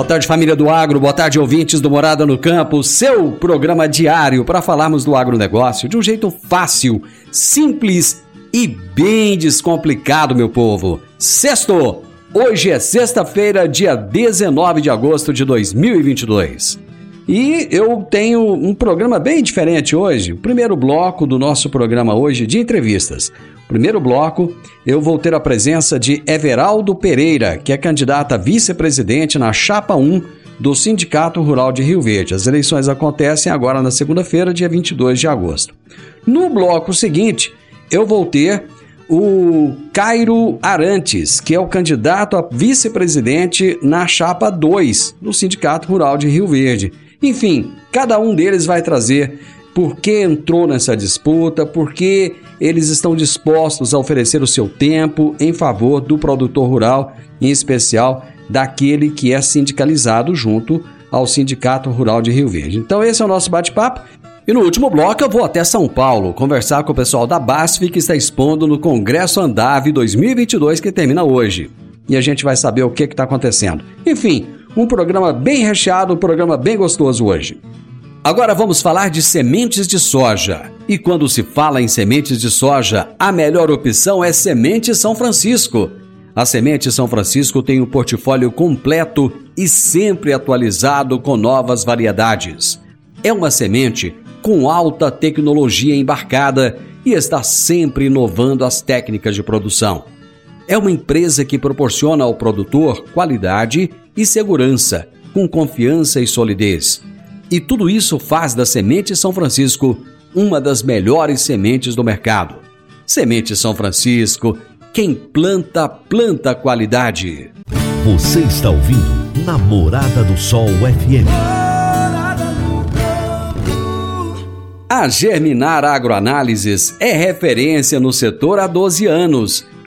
Boa tarde, família do agro. Boa tarde, ouvintes do Morada no Campo. Seu programa diário para falarmos do agronegócio de um jeito fácil, simples e bem descomplicado, meu povo. Sexto! Hoje é sexta-feira, dia 19 de agosto de 2022. E eu tenho um programa bem diferente hoje. O primeiro bloco do nosso programa hoje de entrevistas. Primeiro bloco, eu vou ter a presença de Everaldo Pereira, que é candidato a vice-presidente na Chapa 1 do Sindicato Rural de Rio Verde. As eleições acontecem agora na segunda-feira, dia 22 de agosto. No bloco seguinte, eu vou ter o Cairo Arantes, que é o candidato a vice-presidente na Chapa 2 do Sindicato Rural de Rio Verde. Enfim, cada um deles vai trazer por que entrou nessa disputa, por que eles estão dispostos a oferecer o seu tempo em favor do produtor rural, em especial daquele que é sindicalizado junto ao Sindicato Rural de Rio Verde. Então esse é o nosso bate-papo. E no último bloco eu vou até São Paulo conversar com o pessoal da BASF que está expondo no Congresso Andave 2022 que termina hoje. E a gente vai saber o que está acontecendo. Enfim, um programa bem recheado, um programa bem gostoso hoje. Agora vamos falar de sementes de soja. E quando se fala em sementes de soja, a melhor opção é Semente São Francisco. A Semente São Francisco tem um portfólio completo e sempre atualizado com novas variedades. É uma semente com alta tecnologia embarcada e está sempre inovando as técnicas de produção. É uma empresa que proporciona ao produtor qualidade e segurança, com confiança e solidez e tudo isso faz da Semente São Francisco uma das melhores sementes do mercado. Semente São Francisco, quem planta, planta qualidade. Você está ouvindo Namorada do Sol FM. A Germinar Agroanálises é referência no setor há 12 anos,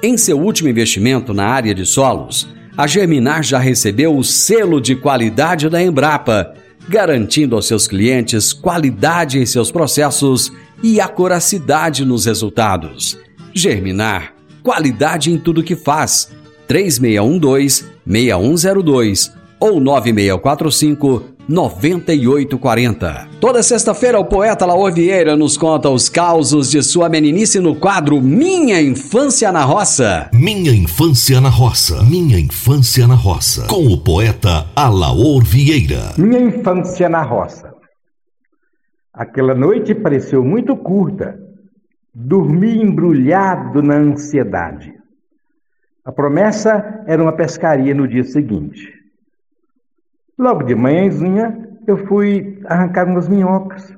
Em seu último investimento na área de solos, a Germinar já recebeu o selo de qualidade da Embrapa, garantindo aos seus clientes qualidade em seus processos e acuracidade nos resultados. Germinar, qualidade em tudo que faz. 3612-6102 ou 9645 9840. Toda sexta-feira, o poeta Laor Vieira nos conta os causos de sua meninice no quadro Minha Infância na Roça. Minha Infância na Roça. Minha Infância na Roça. Com o poeta Alaor Vieira. Minha Infância na Roça. Aquela noite pareceu muito curta. Dormi embrulhado na ansiedade. A promessa era uma pescaria no dia seguinte. Logo de manhãzinha, eu fui arrancar umas minhocas.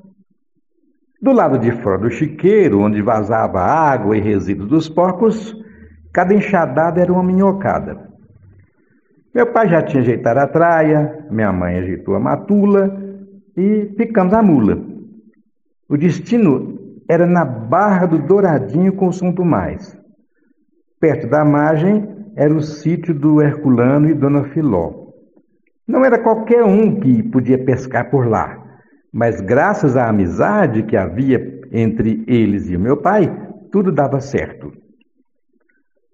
Do lado de fora do chiqueiro, onde vazava água e resíduos dos porcos, cada enxadada era uma minhocada. Meu pai já tinha ajeitado a traia, minha mãe ajeitou a matula e picamos a mula. O destino era na Barra do Douradinho com o São Tomás. Perto da margem era o sítio do Herculano e Dona Filó. Não era qualquer um que podia pescar por lá, mas graças à amizade que havia entre eles e o meu pai, tudo dava certo.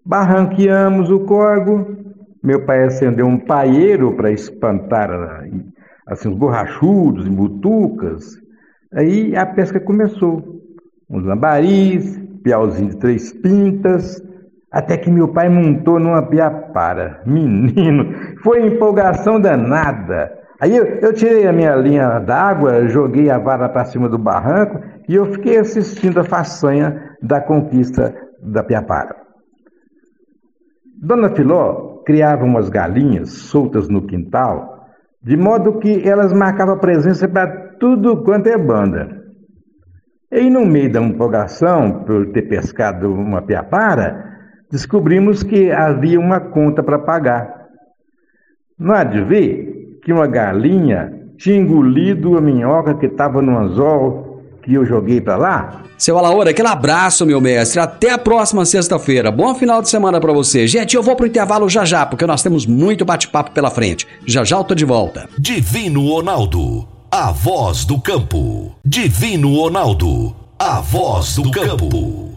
Barranqueamos o corgo, meu pai acendeu um paieiro para espantar assim, os borrachudos e butucas. Aí a pesca começou. Uns lambaris, piauzinho de três pintas, até que meu pai montou numa piapara. Menino, foi empolgação danada. Aí eu, eu tirei a minha linha d'água, joguei a vara para cima do barranco e eu fiquei assistindo a façanha da conquista da piapara. Dona Filó criava umas galinhas soltas no quintal, de modo que elas marcavam presença para tudo quanto é banda. E no meio da empolgação por ter pescado uma piapara, descobrimos que havia uma conta para pagar. Não há de ver que uma galinha tinha engolido a minhoca que estava no anzol que eu joguei para lá? Seu Alaor, aquele abraço, meu mestre. Até a próxima sexta-feira. Bom final de semana para você. Gente, eu vou pro intervalo já já, porque nós temos muito bate-papo pela frente. Já já eu tô de volta. Divino Ronaldo, a voz do campo. Divino Ronaldo, a voz do campo.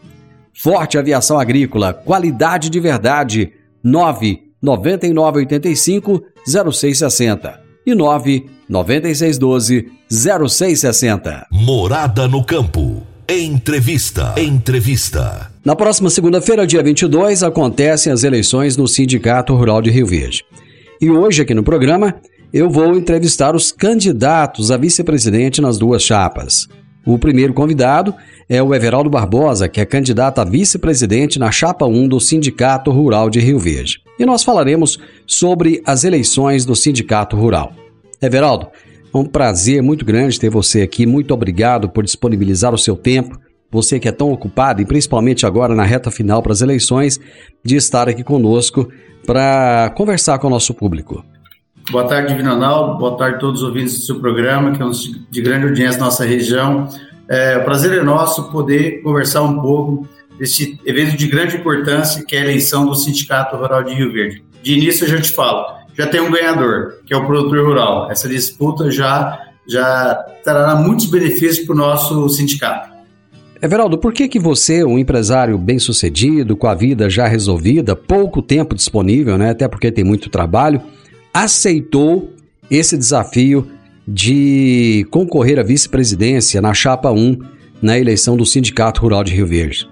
Forte Aviação Agrícola, qualidade de verdade. 9 9985 0660 e 9 9612 0660. Morada no campo. Entrevista. Entrevista. Na próxima segunda-feira, dia 22, acontecem as eleições no Sindicato Rural de Rio Verde. E hoje, aqui no programa, eu vou entrevistar os candidatos a vice-presidente nas duas chapas. O primeiro convidado é o Everaldo Barbosa, que é candidato a vice-presidente na chapa 1 do Sindicato Rural de Rio Verde. E nós falaremos sobre as eleições do Sindicato Rural. Everaldo, é um prazer muito grande ter você aqui. Muito obrigado por disponibilizar o seu tempo. Você que é tão ocupado e principalmente agora na reta final para as eleições, de estar aqui conosco para conversar com o nosso público. Boa tarde, Ronaldo. Boa tarde a todos os ouvintes do seu programa, que é um de grande audiência na nossa região. É, o prazer é nosso poder conversar um pouco desse evento de grande importância, que é a eleição do Sindicato Rural de Rio Verde. De início, eu já te falo, já tem um ganhador, que é o produtor rural. Essa disputa já, já trará muitos benefícios para o nosso sindicato. Everaldo, por que, que você, um empresário bem-sucedido, com a vida já resolvida, pouco tempo disponível, né, até porque tem muito trabalho, aceitou esse desafio de concorrer à vice-presidência na chapa 1 na eleição do Sindicato Rural de Rio Verde?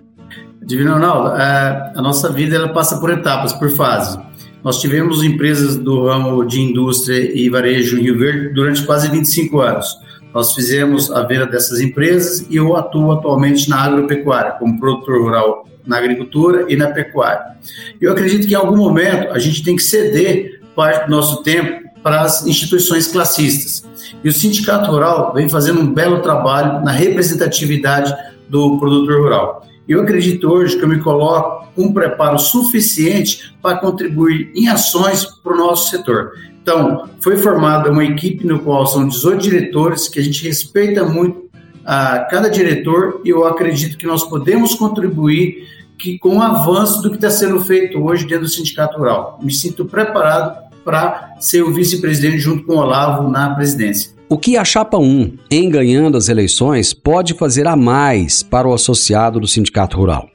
Divino Ronaldo, a, a nossa vida ela passa por etapas, por fases. Nós tivemos empresas do ramo de indústria e varejo em Rio Verde durante quase 25 anos. Nós fizemos a venda dessas empresas e eu atuo atualmente na agropecuária, como produtor rural na agricultura e na pecuária. Eu acredito que em algum momento a gente tem que ceder parte do nosso tempo para as instituições classistas. E o Sindicato Rural vem fazendo um belo trabalho na representatividade do produtor rural. Eu acredito hoje que eu me coloco com um preparo suficiente para contribuir em ações para o nosso setor. Então, foi formada uma equipe no qual são 18 diretores, que a gente respeita muito a cada diretor, e eu acredito que nós podemos contribuir que, com o avanço do que está sendo feito hoje dentro do Sindicato Rural. Me sinto preparado para ser o vice-presidente junto com o Olavo na presidência. O que a Chapa 1, em ganhando as eleições, pode fazer a mais para o associado do Sindicato Rural?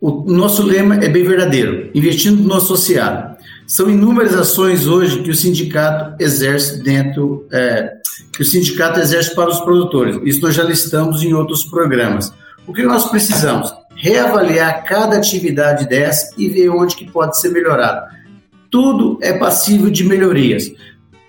O nosso lema é bem verdadeiro: investindo no associado. São inúmeras ações hoje que o sindicato exerce dentro, é, que o sindicato exerce para os produtores. Isso nós já listamos em outros programas. O que nós precisamos? Reavaliar cada atividade dessa e ver onde que pode ser melhorado tudo é passível de melhorias.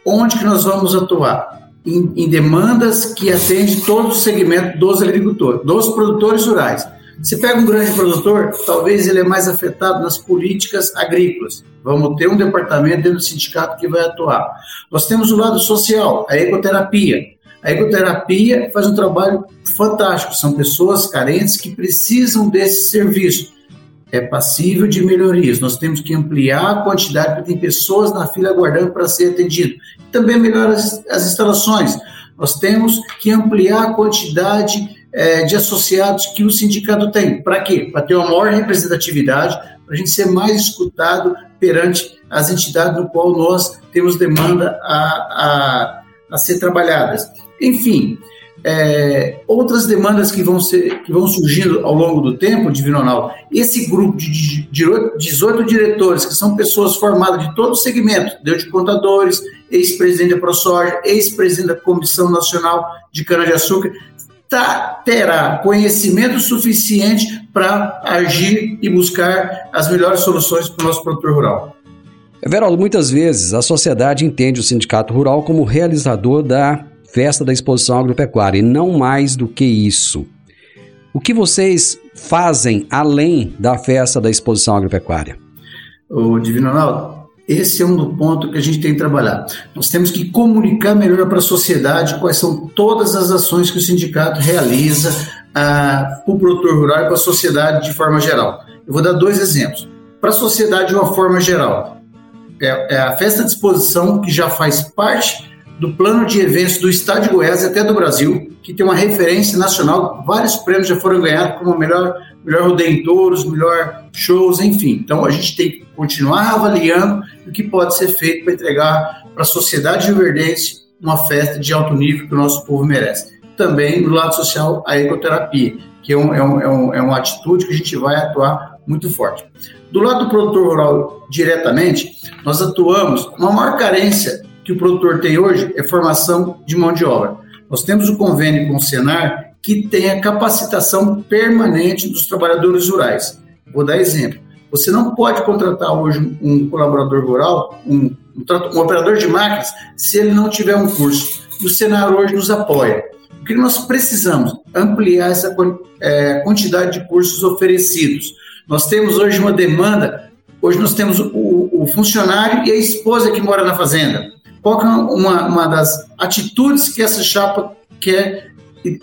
Onde que nós vamos atuar? Em, em demandas que atendem todo o segmento dos agricultores, dos produtores rurais. Você pega um grande produtor, talvez ele é mais afetado nas políticas agrícolas. Vamos ter um departamento dentro do sindicato que vai atuar. Nós temos o lado social, a ecoterapia. A ecoterapia faz um trabalho fantástico. São pessoas carentes que precisam desse serviço. É passível de melhorias. Nós temos que ampliar a quantidade, porque tem pessoas na fila aguardando para ser atendido. Também melhorar as, as instalações. Nós temos que ampliar a quantidade é, de associados que o sindicato tem. Para quê? Para ter uma maior representatividade, para a gente ser mais escutado perante as entidades no qual nós temos demanda a, a, a ser trabalhadas. Enfim, é, outras demandas que vão, ser, que vão surgindo ao longo do tempo, Divino Ronaldo, esse grupo de, de 18 diretores, que são pessoas formadas de todo o segmento, de contadores, ex-presidente da ProSoja, ex-presidente da Comissão Nacional de Cana-de-Açúcar, tá, terá conhecimento suficiente para agir e buscar as melhores soluções para o nosso produtor rural. Everaldo, muitas vezes a sociedade entende o sindicato rural como realizador da festa da exposição agropecuária e não mais do que isso. O que vocês fazem além da festa da exposição agropecuária? O Divino Ronaldo, esse é um ponto que a gente tem que trabalhar. Nós temos que comunicar melhor para a sociedade quais são todas as ações que o sindicato realiza ah, o produtor rural e para a sociedade de forma geral. Eu vou dar dois exemplos. Para a sociedade de uma forma geral, é, é a festa de exposição que já faz parte do plano de eventos do Estado de Goiás até do Brasil, que tem uma referência nacional, vários prêmios já foram ganhados como melhor, melhor rodeio em touros, melhor shows, enfim. Então a gente tem que continuar avaliando o que pode ser feito para entregar para a sociedade verdense uma festa de alto nível que o nosso povo merece. Também do lado social, a ecoterapia, que é, um, é, um, é, é uma atitude que a gente vai atuar muito forte. Do lado do produtor rural, diretamente, nós atuamos uma maior carência que o produtor tem hoje é formação de mão de obra. Nós temos o convênio com o Senar que tem a capacitação permanente dos trabalhadores rurais. Vou dar exemplo. Você não pode contratar hoje um colaborador rural, um, um, um operador de máquinas, se ele não tiver um curso. E o Senar hoje nos apoia. O que nós precisamos? Ampliar essa é, quantidade de cursos oferecidos. Nós temos hoje uma demanda, hoje nós temos o, o funcionário e a esposa que mora na fazenda. Qual é uma, uma das atitudes que essa chapa quer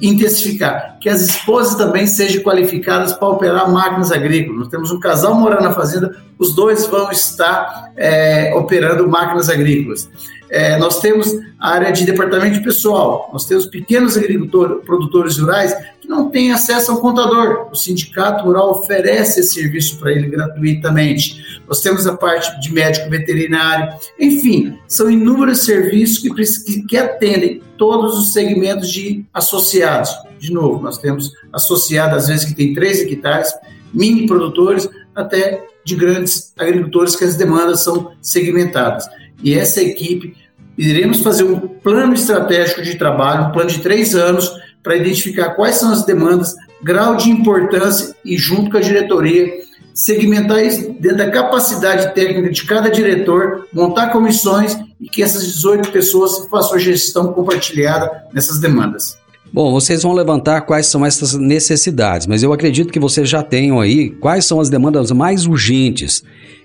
intensificar? Que as esposas também sejam qualificadas para operar máquinas agrícolas. Nós temos um casal morando na fazenda, os dois vão estar é, operando máquinas agrícolas. É, nós temos a área de departamento de pessoal, nós temos pequenos agricultores, produtores rurais que não têm acesso ao contador. O sindicato rural oferece esse serviço para ele gratuitamente. Nós temos a parte de médico veterinário, enfim, são inúmeros serviços que, que, que atendem todos os segmentos de associados. De novo, nós temos associados, às vezes, que tem três hectares, mini produtores, até de grandes agricultores que as demandas são segmentadas e essa equipe iremos fazer um plano estratégico de trabalho, um plano de três anos, para identificar quais são as demandas, grau de importância e, junto com a diretoria, segmentar isso dentro da capacidade técnica de cada diretor, montar comissões e que essas 18 pessoas façam gestão compartilhada nessas demandas. Bom, vocês vão levantar quais são essas necessidades, mas eu acredito que vocês já tenham aí quais são as demandas mais urgentes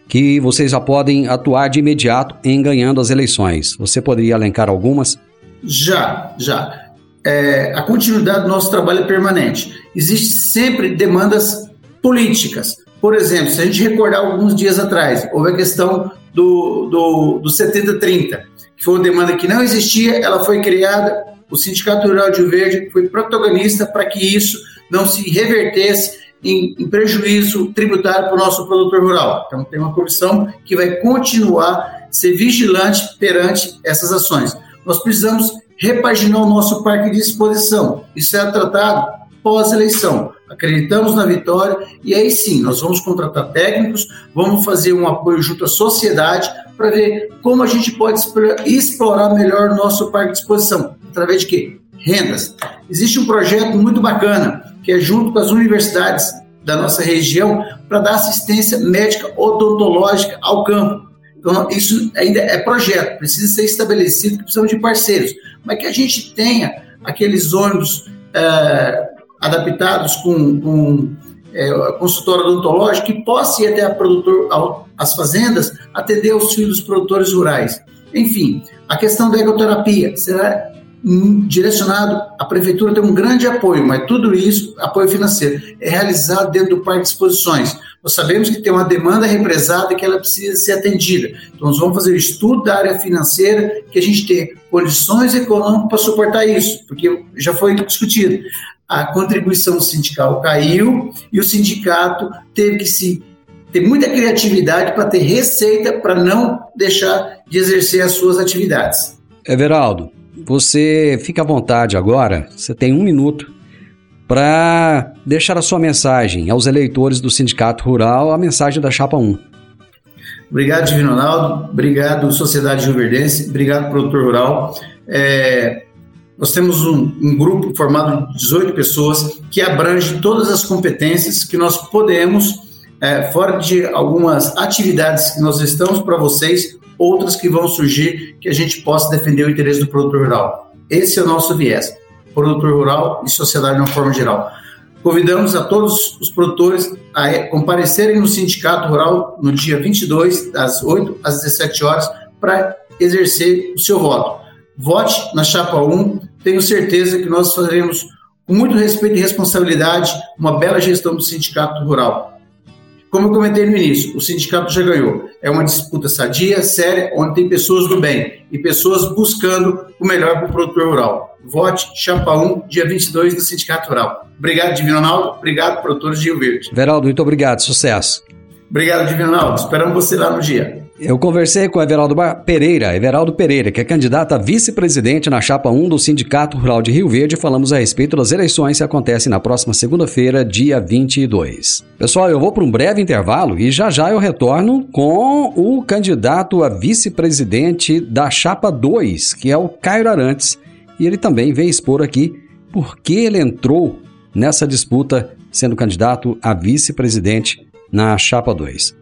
que vocês já podem atuar de imediato em ganhando as eleições. Você poderia elencar algumas? Já, já. É, a continuidade do nosso trabalho é permanente. Existem sempre demandas políticas. Por exemplo, se a gente recordar alguns dias atrás, houve a questão do, do, do 70-30, que foi uma demanda que não existia, ela foi criada, o Sindicato Rural de Verde foi protagonista para que isso não se revertesse em, em prejuízo tributário para o nosso produtor rural. Então, tem uma comissão que vai continuar ser vigilante perante essas ações. Nós precisamos repaginar o nosso parque de exposição. Isso é tratado pós-eleição. Acreditamos na vitória e aí sim, nós vamos contratar técnicos, vamos fazer um apoio junto à sociedade para ver como a gente pode explorar melhor o nosso parque de exposição. Através de quê? Rendas. Existe um projeto muito bacana que é junto com as universidades da nossa região para dar assistência médica odontológica ao campo. Então, isso ainda é projeto, precisa ser estabelecido, que precisamos de parceiros, mas que a gente tenha aqueles ônibus é, adaptados com, com é, consultório odontológico que possa ir até a produtor, ao, as fazendas atender os filhos dos produtores rurais. Enfim, a questão da ecoterapia será direcionado, a prefeitura tem um grande apoio, mas tudo isso, apoio financeiro, é realizado dentro do parque de exposições. Nós sabemos que tem uma demanda represada que ela precisa ser atendida. Então, nós vamos fazer o estudo da área financeira, que a gente tem condições econômicas para suportar isso, porque já foi discutido. A contribuição sindical caiu e o sindicato teve que se ter muita criatividade para ter receita para não deixar de exercer as suas atividades. Everaldo, você fica à vontade agora, você tem um minuto para deixar a sua mensagem aos eleitores do Sindicato Rural, a mensagem da Chapa 1. Obrigado, Divino Ronaldo. Obrigado, Sociedade Juverdense. Obrigado, produtor rural. É, nós temos um, um, grupo formado de 18 pessoas que abrange todas as competências que nós podemos, é, fora de algumas atividades que nós estamos para vocês, outras que vão surgir, que a gente possa defender o interesse do produtor rural. Esse é o nosso viés produtor rural e sociedade de uma forma geral. Convidamos a todos os produtores a comparecerem no Sindicato Rural no dia 22, das 8 às 17 horas, para exercer o seu voto. Vote na chapa 1, tenho certeza que nós faremos, com muito respeito e responsabilidade, uma bela gestão do Sindicato Rural. Como eu comentei no início, o sindicato já ganhou. É uma disputa sadia, séria, onde tem pessoas do bem e pessoas buscando o melhor para o produtor rural. Vote Chapa 1, dia 22 do Sindicato Rural. Obrigado, Divino Ronaldo. Obrigado, produtores de Rio Verde. Veraldo, muito obrigado. Sucesso. Obrigado, Divino Ronaldo. Esperamos você lá no dia. Eu conversei com Everaldo Pereira, Everaldo Pereira, que é candidato a vice-presidente na chapa 1 do Sindicato Rural de Rio Verde. Falamos a respeito das eleições que acontecem na próxima segunda-feira, dia 22. Pessoal, eu vou para um breve intervalo e já já eu retorno com o candidato a vice-presidente da chapa 2, que é o Caio Arantes. E ele também vem expor aqui por que ele entrou nessa disputa sendo candidato a vice-presidente na chapa 2.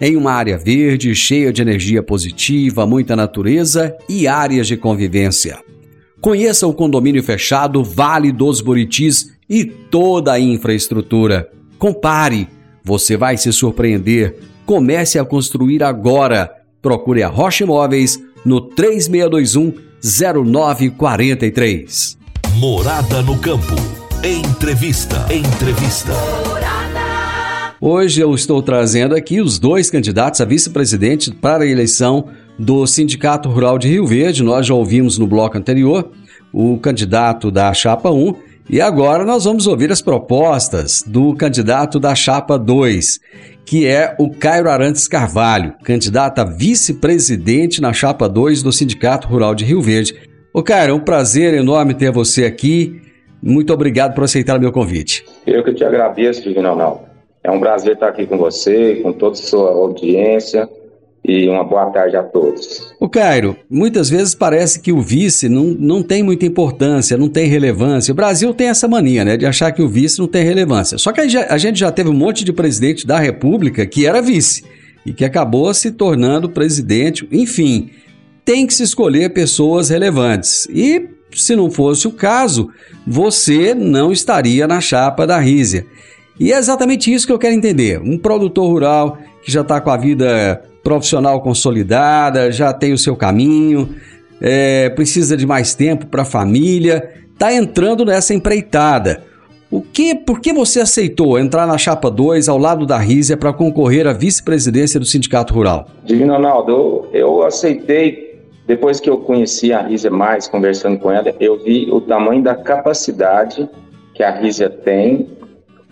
em uma área verde, cheia de energia positiva, muita natureza e áreas de convivência. Conheça o condomínio fechado Vale dos Buritis e toda a infraestrutura. Compare, você vai se surpreender. Comece a construir agora. Procure a Rocha Imóveis no 3621 0943. Morada no campo. Entrevista. Entrevista. Hoje eu estou trazendo aqui os dois candidatos a vice-presidente para a eleição do Sindicato Rural de Rio Verde. Nós já ouvimos no bloco anterior o candidato da Chapa 1 e agora nós vamos ouvir as propostas do candidato da Chapa 2, que é o Cairo Arantes Carvalho, candidato a vice-presidente na Chapa 2 do Sindicato Rural de Rio Verde. Ô Cairo, é um prazer enorme ter você aqui. Muito obrigado por aceitar o meu convite. Eu que te agradeço, Divino Ronaldo. É um prazer estar aqui com você, com toda a sua audiência e uma boa tarde a todos. O Cairo, muitas vezes parece que o vice não, não tem muita importância, não tem relevância. O Brasil tem essa mania, né, de achar que o vice não tem relevância. Só que a gente já teve um monte de presidente da República que era vice e que acabou se tornando presidente. Enfim, tem que se escolher pessoas relevantes. E se não fosse o caso, você não estaria na chapa da Rízia. E é exatamente isso que eu quero entender. Um produtor rural que já está com a vida profissional consolidada, já tem o seu caminho, é, precisa de mais tempo para a família, está entrando nessa empreitada. O que, por que você aceitou entrar na chapa 2 ao lado da Rízia para concorrer à vice-presidência do Sindicato Rural? Divino Ronaldo, eu aceitei depois que eu conheci a Rízia mais, conversando com ela, eu vi o tamanho da capacidade que a Rízia tem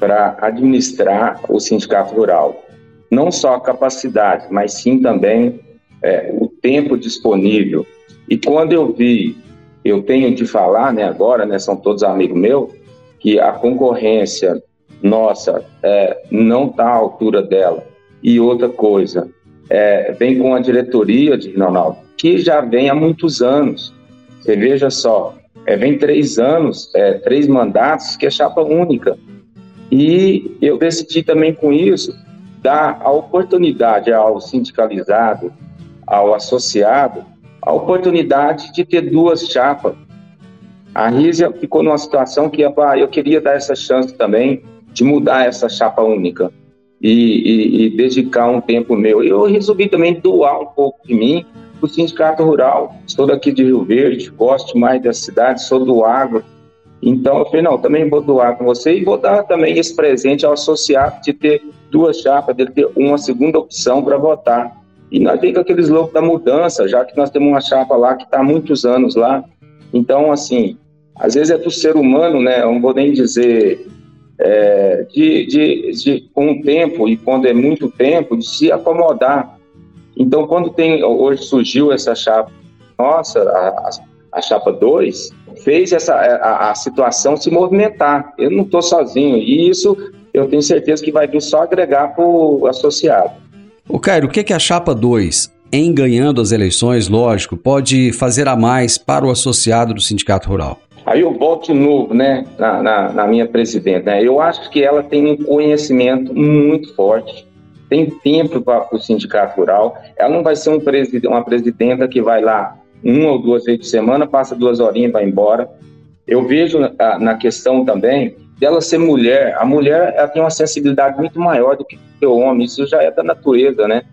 para administrar o sindicato rural. Não só a capacidade, mas sim também é, o tempo disponível. E quando eu vi, eu tenho de falar, né, agora, né, são todos amigos meus, que a concorrência nossa é, não está à altura dela. E outra coisa, é, vem com a diretoria de Ronaldo, que já vem há muitos anos. Você veja só, é, vem três anos, é, três mandatos, que é chapa única. E eu decidi também com isso dar a oportunidade ao sindicalizado, ao associado, a oportunidade de ter duas chapas. A Rízia ficou numa situação que ah, eu queria dar essa chance também de mudar essa chapa única e, e, e dedicar um tempo meu. Eu resolvi também doar um pouco de mim para o Sindicato Rural. Sou daqui de Rio Verde, gosto mais da cidade, sou do agro. Então eu falei, não, também vou doar com você e vou dar também esse presente ao associado de ter duas chapas, de ter uma segunda opção para votar. E nós temos aqueles loucos da mudança, já que nós temos uma chapa lá que está há muitos anos lá. Então, assim, às vezes é do ser humano, né? Eu não vou nem dizer é, de, de, de, com o tempo, e quando é muito tempo, de se acomodar. Então, quando tem, hoje surgiu essa chapa, nossa, a, a chapa 2, fez essa, a, a situação se movimentar. Eu não estou sozinho, e isso eu tenho certeza que vai vir só agregar para o associado. O Cairo, o que, que a chapa 2, em ganhando as eleições, lógico, pode fazer a mais para o associado do Sindicato Rural? Aí eu volto de novo, né, na, na, na minha presidenta. Né? Eu acho que ela tem um conhecimento muito forte, tem tempo para o sindicato rural. Ela não vai ser um presid uma presidenta que vai lá uma ou duas vezes por semana, passa duas horinhas e vai embora. Eu vejo na, na questão também dela ser mulher. A mulher ela tem uma sensibilidade muito maior do que o homem. Isso já é da natureza, né?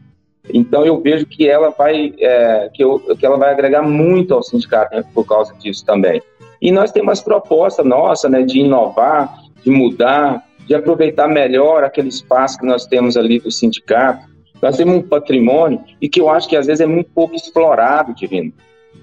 Então eu vejo que ela vai é, que, eu, que ela vai agregar muito ao sindicato né, por causa disso também. E nós temos umas propostas nossa, né, de inovar, de mudar, de aproveitar melhor aquele espaço que nós temos ali do sindicato. Nós temos um patrimônio e que eu acho que às vezes é muito pouco explorado, Divino.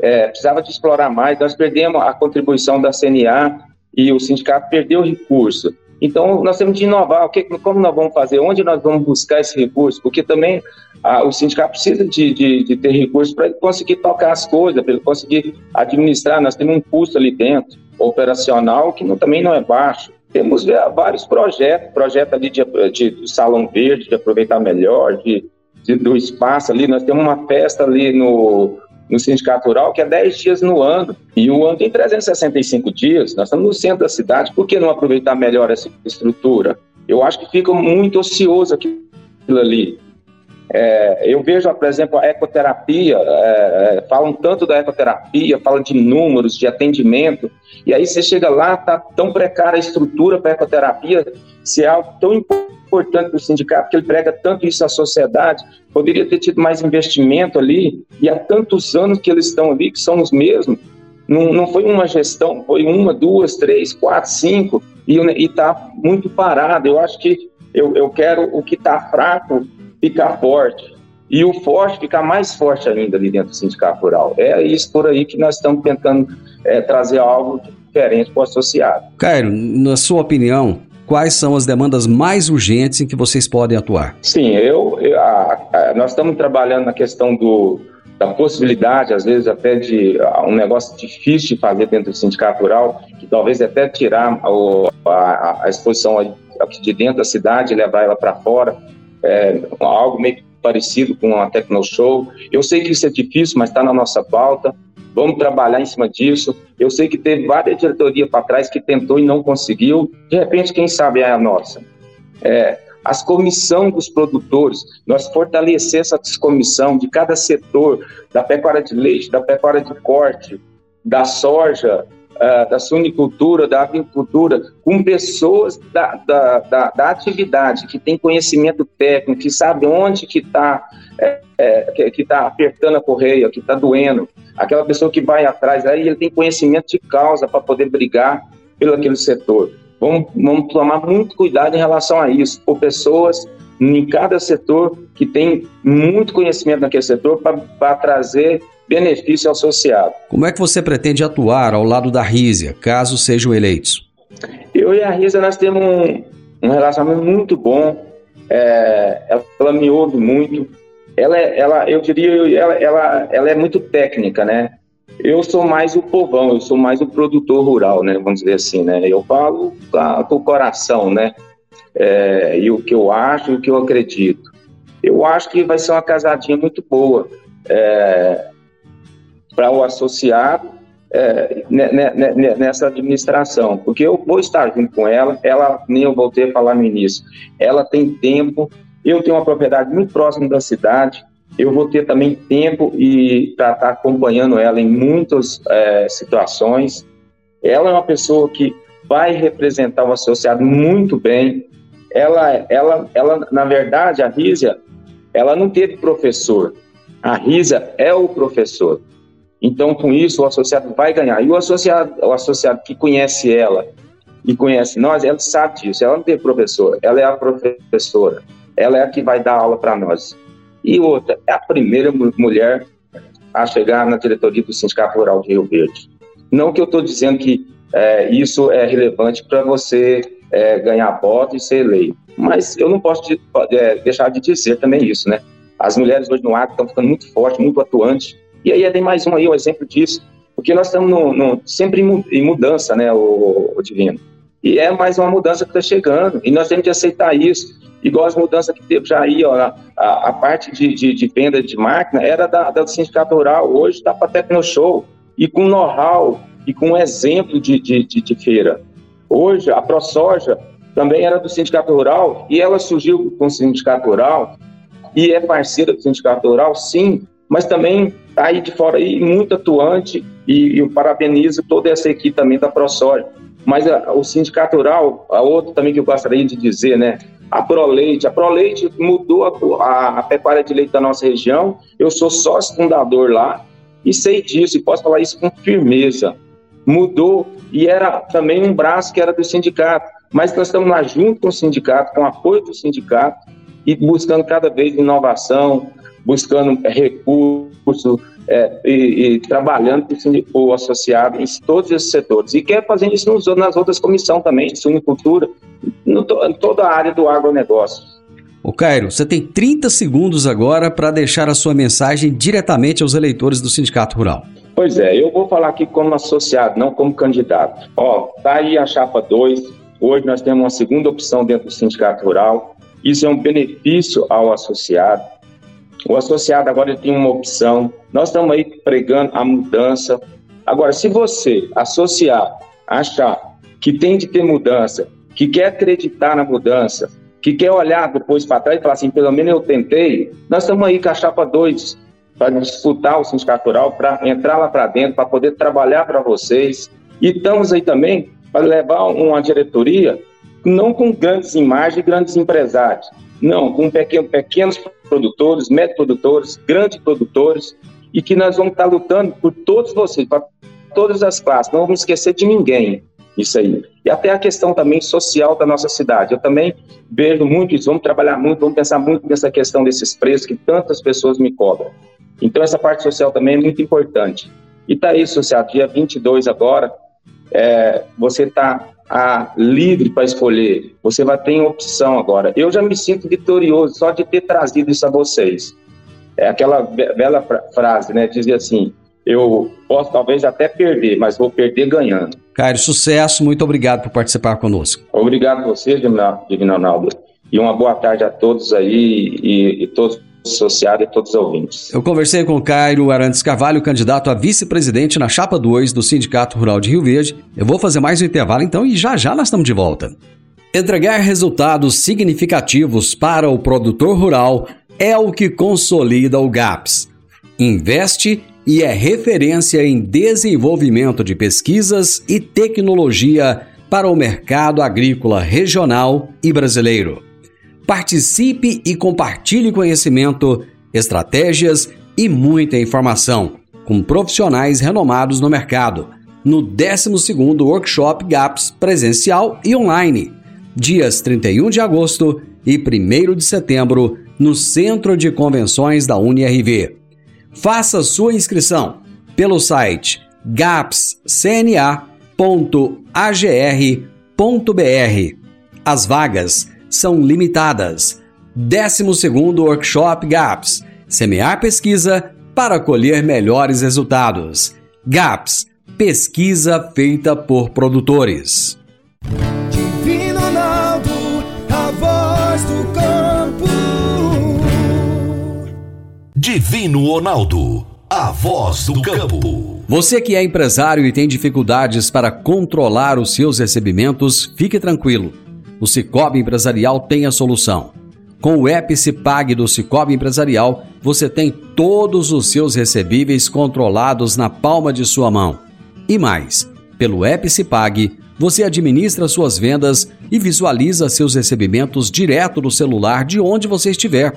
É, precisava de explorar mais. Nós perdemos a contribuição da CNA e o sindicato perdeu o recurso. Então, nós temos de inovar. O que, como nós vamos fazer? Onde nós vamos buscar esse recurso? Porque também a, o sindicato precisa de, de, de ter recursos para ele conseguir tocar as coisas, para ele conseguir administrar. Nós temos um custo ali dentro, operacional, que não, também não é baixo. Temos vários projetos, projeto ali de, de salão verde, de aproveitar melhor, de, de, do espaço ali. Nós temos uma festa ali no, no sindicato rural, que é 10 dias no ano, e o ano tem 365 dias, nós estamos no centro da cidade, por que não aproveitar melhor essa estrutura? Eu acho que fica muito ocioso aquilo ali. É, eu vejo, por exemplo, a ecoterapia, é, é, falam tanto da ecoterapia, falam de números, de atendimento, e aí você chega lá, está tão precária a estrutura para ecoterapia, se é algo tão importante para o sindicato, que ele prega tanto isso à sociedade, poderia ter tido mais investimento ali, e há tantos anos que eles estão ali, que são os mesmos, não, não foi uma gestão, foi uma, duas, três, quatro, cinco, e está muito parado. Eu acho que eu, eu quero o que está fraco ficar forte. E o forte ficar mais forte ainda ali dentro do sindicato rural. É isso por aí que nós estamos tentando é, trazer algo diferente para o associado. Cairo, na sua opinião, quais são as demandas mais urgentes em que vocês podem atuar? Sim, eu, eu a, a, nós estamos trabalhando na questão do, da possibilidade, às vezes até de um negócio difícil de fazer dentro do sindicato rural, que talvez até tirar a, a exposição de dentro da cidade e levar ela para fora é, algo meio parecido com a Tecno Show. Eu sei que isso é difícil, mas está na nossa pauta. Vamos trabalhar em cima disso. Eu sei que teve várias diretorias para trás que tentou e não conseguiu. De repente, quem sabe é a nossa. É, as comissão dos produtores, nós fortalecer essa comissão de cada setor, da pecuária de leite, da pecuária de corte, da soja, uh, da suinicultura, da avicultura, com pessoas da, da, da, da, atividade, que tem conhecimento técnico, que sabe onde que está é, é, que está apertando a correia, que está doendo, aquela pessoa que vai atrás, aí ele tem conhecimento de causa para poder brigar pelo aquele setor. Vamos, vamos tomar muito cuidado em relação a isso, por pessoas em cada setor que tem muito conhecimento naquele setor para trazer benefício associado. Como é que você pretende atuar ao lado da Rízia, caso sejam eleitos? Eu e a Rízia, nós temos um, um relacionamento muito bom. É, ela, ela, me ouve muito. Ela, ela eu diria, ela, ela, ela é muito técnica, né? Eu sou mais o povão, eu sou mais o produtor rural, né? Vamos dizer assim, né? Eu falo com o coração, né? É, e o que eu acho e o que eu acredito. Eu acho que vai ser uma casadinha muito boa é, para o associado é, nessa administração, porque eu vou estar junto com ela, ela, nem eu voltei a falar no início, ela tem tempo, eu tenho uma propriedade muito próxima da cidade, eu vou ter também tempo e para estar acompanhando ela em muitas é, situações. Ela é uma pessoa que vai representar o associado muito bem. Ela, ela, ela, na verdade, a Rízia, ela não teve professor. A Rízia é o professor. Então, com isso, o associado vai ganhar. E o associado, o associado que conhece ela e conhece nós, ela sabe disso. Ela não tem professor, ela é a professora. Ela é a que vai dar aula para nós. E outra, é a primeira mulher a chegar na diretoria do Sindicato Rural de Rio Verde. Não que eu estou dizendo que é, isso é relevante para você é, ganhar voto e ser eleito, mas eu não posso de, é, deixar de dizer também isso, né? As mulheres hoje no agro estão ficando muito fortes, muito atuantes, e aí tem mais um aí, um exemplo disso, porque nós estamos no, no, sempre em mudança, né, o, o Divino. E é mais uma mudança que está chegando, e nós temos que aceitar isso igual as mudanças que teve já aí, ó, a, a parte de, de, de, venda de máquina era da, da sindicato rural, hoje está para Tecnoshow, e com know-how, e com exemplo de, de, de, de feira. Hoje, a ProSoja também era do sindicato rural, e ela surgiu com o sindicato rural, e é parceira do sindicato rural, sim, mas também está aí de fora aí muito atuante, e, e eu parabenizo toda essa equipe também da ProSoja. Mas a, o sindicato rural, a outra também que eu gostaria de dizer, né, a ProLeite. A ProLeite mudou a, a, a, pecuária de leite da nossa região. Eu sou sócio fundador lá e sei disso e posso falar isso com firmeza. Mudou e era também um braço que era do sindicato. Mas nós estamos lá junto com o sindicato, com o apoio do sindicato e buscando cada vez inovação, buscando recursos é, e, e, trabalhando com o associado em todos esses setores. E quer fazer isso nas outras comissões também, de suinicultura, no, em toda a área do agronegócio. O Cairo, você tem 30 segundos agora para deixar a sua mensagem diretamente aos eleitores do Sindicato Rural. Pois é, eu vou falar aqui como associado, não como candidato. Ó, tá aí a chapa 2. Hoje nós temos uma segunda opção dentro do Sindicato Rural. Isso é um benefício ao associado. O associado agora tem uma opção. Nós estamos aí pregando a mudança. Agora, se você associar, achar que tem de ter mudança, que quer acreditar na mudança, que quer olhar depois para trás e falar assim, pelo menos eu tentei, nós estamos aí com a chapa 2 para disputar o sindicato rural, para entrar lá para dentro, para poder trabalhar para vocês. E estamos aí também para levar uma diretoria não com grandes imagens e grandes empresários, não, com pequenos, pequenos produtores, médios produtores, grandes produtores, e que nós vamos estar lutando por todos vocês, para todas as classes, não vamos esquecer de ninguém isso aí. E até a questão também social da nossa cidade. Eu também vejo muito isso, vamos trabalhar muito, vamos pensar muito nessa questão desses preços que tantas pessoas me cobram. Então essa parte social também é muito importante. E tá aí, social, dia 22 agora, é, você está ah, livre para escolher, você vai ter opção agora. Eu já me sinto vitorioso só de ter trazido isso a vocês. É aquela bela frase, né? Dizia assim: eu posso talvez até perder, mas vou perder ganhando. Caio, sucesso, muito obrigado por participar conosco. Obrigado a você, Divino Ronaldo, e uma boa tarde a todos aí e, e todos associados e todos os ouvintes. Eu conversei com Cairo Arantes Carvalho, candidato a vice-presidente na chapa 2 do Sindicato Rural de Rio Verde. Eu vou fazer mais um intervalo então e já já nós estamos de volta. Entregar resultados significativos para o produtor rural é o que consolida o GAPS. Investe e é referência em desenvolvimento de pesquisas e tecnologia para o mercado agrícola regional e brasileiro. Participe e compartilhe conhecimento, estratégias e muita informação com profissionais renomados no mercado no 12º Workshop GAPS presencial e online, dias 31 de agosto e 1 de setembro, no Centro de Convenções da UniRV. Faça sua inscrição pelo site gapscna.agr.br. As vagas são limitadas. 12º Workshop GAPS. Semear pesquisa para colher melhores resultados. GAPS. Pesquisa feita por produtores. Divino Ronaldo, a voz do campo. Divino Ronaldo, a voz do campo. Você que é empresário e tem dificuldades para controlar os seus recebimentos, fique tranquilo. O Cicobi Empresarial tem a solução. Com o Epicipag do Cicobi Empresarial, você tem todos os seus recebíveis controlados na palma de sua mão. E mais, pelo Epicipag, você administra suas vendas e visualiza seus recebimentos direto do celular de onde você estiver.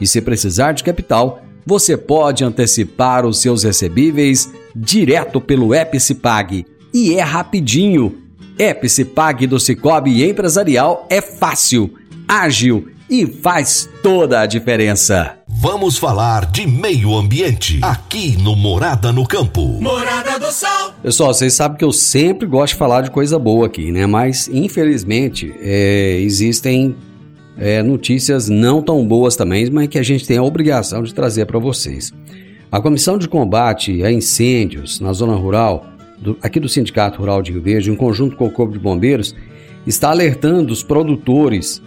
E se precisar de capital, você pode antecipar os seus recebíveis direto pelo Epicipag. E é rapidinho. Epicipag do Cicobi Empresarial é fácil, ágil e faz toda a diferença. Vamos falar de meio ambiente aqui no Morada no Campo. Morada do Sol. Pessoal, vocês sabem que eu sempre gosto de falar de coisa boa aqui, né? Mas infelizmente é, existem é, notícias não tão boas também, mas que a gente tem a obrigação de trazer para vocês. A Comissão de Combate a Incêndios na Zona Rural, do, aqui do Sindicato Rural de Rio Verde, em conjunto com o Corpo de Bombeiros, está alertando os produtores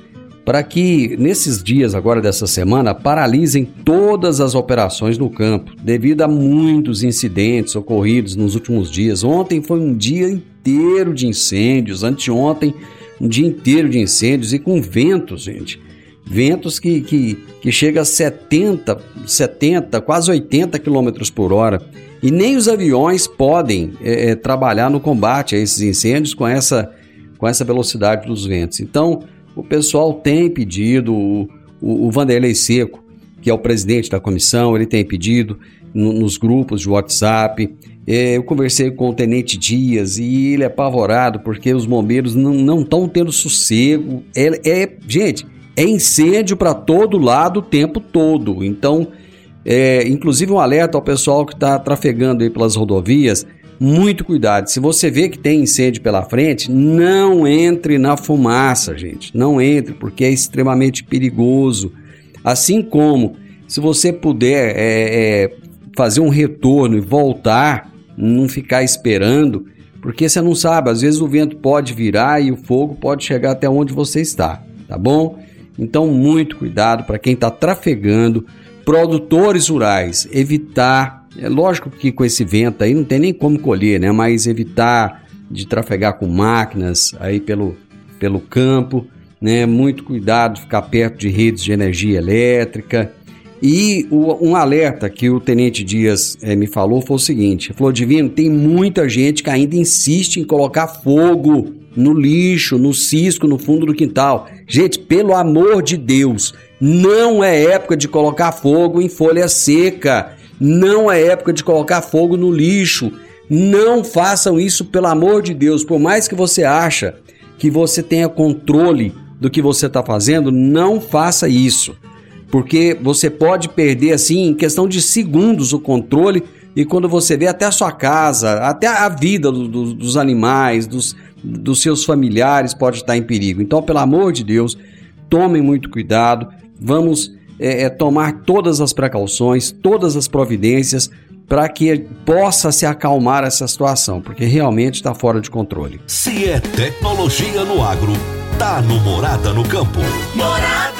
para que nesses dias agora dessa semana paralisem todas as operações no campo, devido a muitos incidentes ocorridos nos últimos dias. Ontem foi um dia inteiro de incêndios, anteontem um dia inteiro de incêndios e com ventos, gente. Ventos que, que, que chega a 70, 70, quase 80 km por hora. E nem os aviões podem é, é, trabalhar no combate a esses incêndios com essa, com essa velocidade dos ventos. Então, o pessoal tem pedido, o, o, o Vanderlei Seco, que é o presidente da comissão, ele tem pedido no, nos grupos de WhatsApp. É, eu conversei com o Tenente Dias e ele é apavorado porque os bombeiros não estão tendo sossego. É, é, gente, é incêndio para todo lado o tempo todo. Então, é, inclusive um alerta ao pessoal que está trafegando aí pelas rodovias muito cuidado. Se você vê que tem incêndio pela frente, não entre na fumaça, gente. Não entre, porque é extremamente perigoso. Assim como, se você puder é, é, fazer um retorno e voltar, não ficar esperando, porque você não sabe, às vezes o vento pode virar e o fogo pode chegar até onde você está, tá bom? Então, muito cuidado para quem está trafegando, produtores rurais, evitar é lógico que com esse vento aí não tem nem como colher, né? Mas evitar de trafegar com máquinas aí pelo, pelo campo, né? Muito cuidado, ficar perto de redes de energia elétrica. E o, um alerta que o Tenente Dias é, me falou foi o seguinte: falou, Divino, tem muita gente que ainda insiste em colocar fogo no lixo, no cisco, no fundo do quintal. Gente, pelo amor de Deus, não é época de colocar fogo em folha seca. Não é época de colocar fogo no lixo. Não façam isso, pelo amor de Deus. Por mais que você acha que você tenha controle do que você está fazendo, não faça isso. Porque você pode perder, assim, em questão de segundos, o controle. E quando você vê até a sua casa, até a vida do, do, dos animais, dos, dos seus familiares pode estar em perigo. Então, pelo amor de Deus, tomem muito cuidado. Vamos é, é, tomar todas as precauções, todas as providências para que possa se acalmar essa situação, porque realmente está fora de controle. Se é tecnologia no agro, tá no Morada no Campo. Morada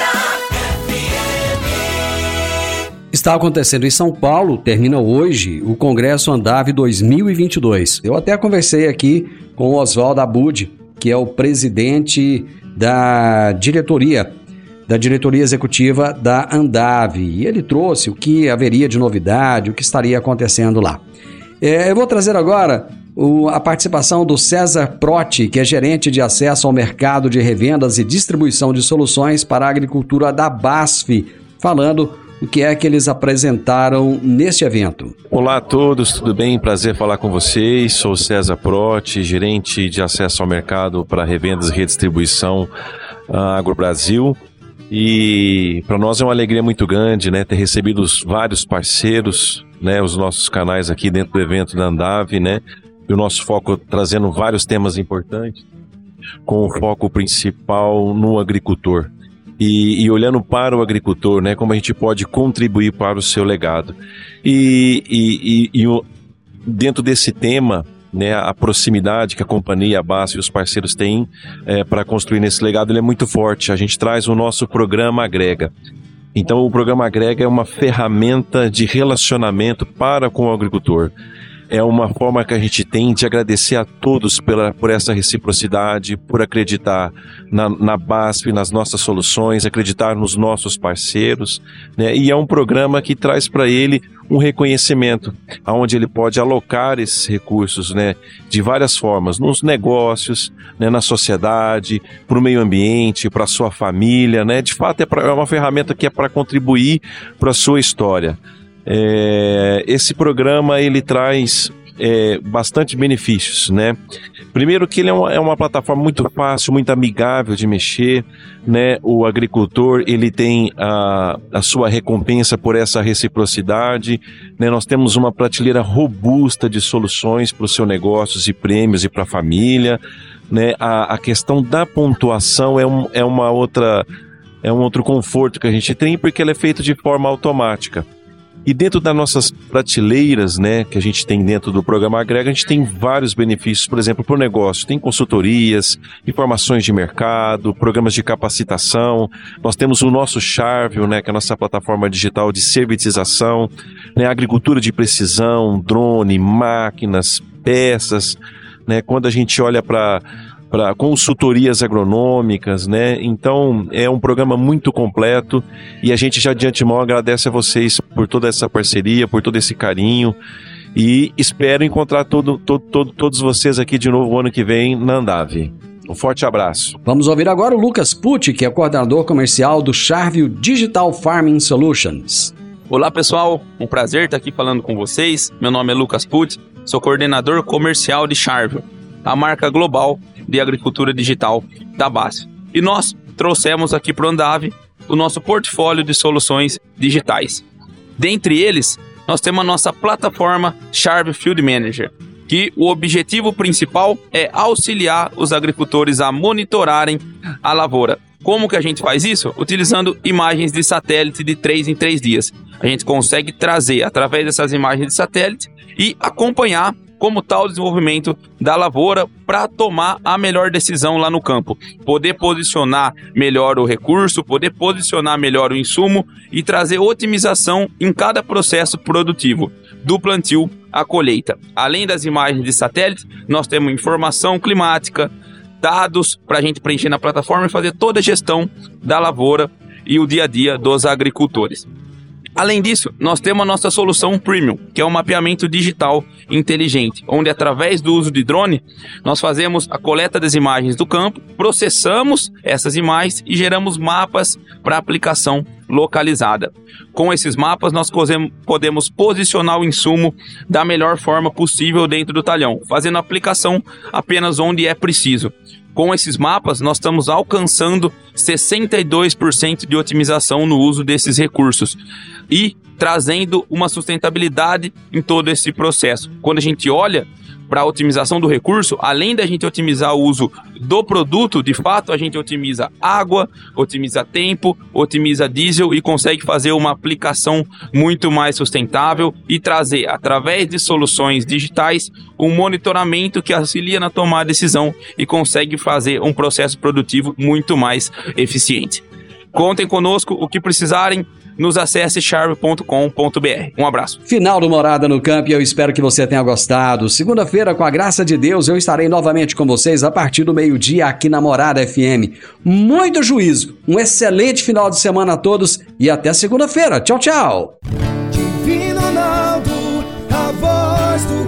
Está acontecendo em São Paulo, termina hoje o Congresso Andave 2022. Eu até conversei aqui com o Oswaldo Abud, que é o presidente da diretoria da diretoria executiva da Andave. E ele trouxe o que haveria de novidade, o que estaria acontecendo lá. É, eu vou trazer agora o, a participação do César Proti, que é gerente de acesso ao mercado de revendas e distribuição de soluções para a agricultura da BASF, falando o que é que eles apresentaram neste evento. Olá a todos, tudo bem? Prazer falar com vocês. Sou César Proti, gerente de acesso ao mercado para revendas e redistribuição uh, Agro Brasil. E para nós é uma alegria muito grande, né, ter recebido os vários parceiros, né, os nossos canais aqui dentro do evento da Andave, né, e o nosso foco trazendo vários temas importantes. com o foco principal no agricultor. E, e, olhando para o agricultor, né, como a gente pode contribuir para o seu legado. E, e, e dentro desse tema, né, a proximidade que a companhia, a base e os parceiros têm é, para construir nesse legado é muito forte. A gente traz o nosso programa Agrega. Então, o programa Agrega é uma ferramenta de relacionamento para com o agricultor é uma forma que a gente tem de agradecer a todos pela, por essa reciprocidade, por acreditar na, na BASF, nas nossas soluções, acreditar nos nossos parceiros, né? E é um programa que traz para ele um reconhecimento, aonde ele pode alocar esses recursos, né, de várias formas, nos negócios, né, na sociedade, para o meio ambiente, para a sua família, né? De fato é, pra, é uma ferramenta que é para contribuir para a sua história. É, esse programa ele traz é, bastante benefícios, né? Primeiro que ele é uma, é uma, plataforma muito fácil, muito amigável de mexer, né? O agricultor ele tem a, a sua recompensa por essa reciprocidade, né? Nós temos uma prateleira robusta de soluções para os seus negócios e prêmios e para a família, né? A, a questão da pontuação é, um, é uma outra é um outro conforto que a gente tem porque ela é feita de forma automática. E dentro das nossas prateleiras, né, que a gente tem dentro do programa Agrega, a gente tem vários benefícios, por exemplo, para o negócio. Tem consultorias, informações de mercado, programas de capacitação. Nós temos o nosso Charvio, né, que é a nossa plataforma digital de servitização, né, agricultura de precisão, drone, máquinas, peças. Né, quando a gente olha para para consultorias agronômicas, né? Então é um programa muito completo e a gente já de antemão agradece a vocês por toda essa parceria, por todo esse carinho e espero encontrar todo, todo, todo, todos vocês aqui de novo ano que vem na Andave. Um forte abraço. Vamos ouvir agora o Lucas Pucci, que é coordenador comercial do Charvio Digital Farming Solutions. Olá pessoal, um prazer estar aqui falando com vocês. Meu nome é Lucas Pucci, sou coordenador comercial de Charvio, a marca global de agricultura digital da base. E nós trouxemos aqui para o Andave o nosso portfólio de soluções digitais. Dentre eles, nós temos a nossa plataforma Sharp Field Manager, que o objetivo principal é auxiliar os agricultores a monitorarem a lavoura. Como que a gente faz isso? Utilizando imagens de satélite de 3 em 3 dias. A gente consegue trazer, através dessas imagens de satélite, e acompanhar como está o desenvolvimento da lavoura para tomar a melhor decisão lá no campo. Poder posicionar melhor o recurso, poder posicionar melhor o insumo e trazer otimização em cada processo produtivo, do plantio à colheita. Além das imagens de satélite, nós temos informação climática, dados para a gente preencher na plataforma e fazer toda a gestão da lavoura e o dia a dia dos agricultores. Além disso, nós temos a nossa solução Premium, que é um mapeamento digital inteligente, onde através do uso de drone, nós fazemos a coleta das imagens do campo, processamos essas imagens e geramos mapas para aplicação localizada. Com esses mapas, nós podemos posicionar o insumo da melhor forma possível dentro do talhão, fazendo aplicação apenas onde é preciso. Com esses mapas, nós estamos alcançando 62% de otimização no uso desses recursos e trazendo uma sustentabilidade em todo esse processo. Quando a gente olha para otimização do recurso, além da gente otimizar o uso do produto, de fato a gente otimiza água, otimiza tempo, otimiza diesel e consegue fazer uma aplicação muito mais sustentável e trazer, através de soluções digitais, um monitoramento que auxilia na tomada de decisão e consegue fazer um processo produtivo muito mais eficiente. Contem conosco o que precisarem, nos acesse charve.com.br. Um abraço. Final do Morada no Campo e eu espero que você tenha gostado. Segunda-feira, com a graça de Deus, eu estarei novamente com vocês a partir do meio-dia aqui na Morada FM. Muito juízo, um excelente final de semana a todos e até segunda-feira. Tchau, tchau. Divino Ronaldo, a voz do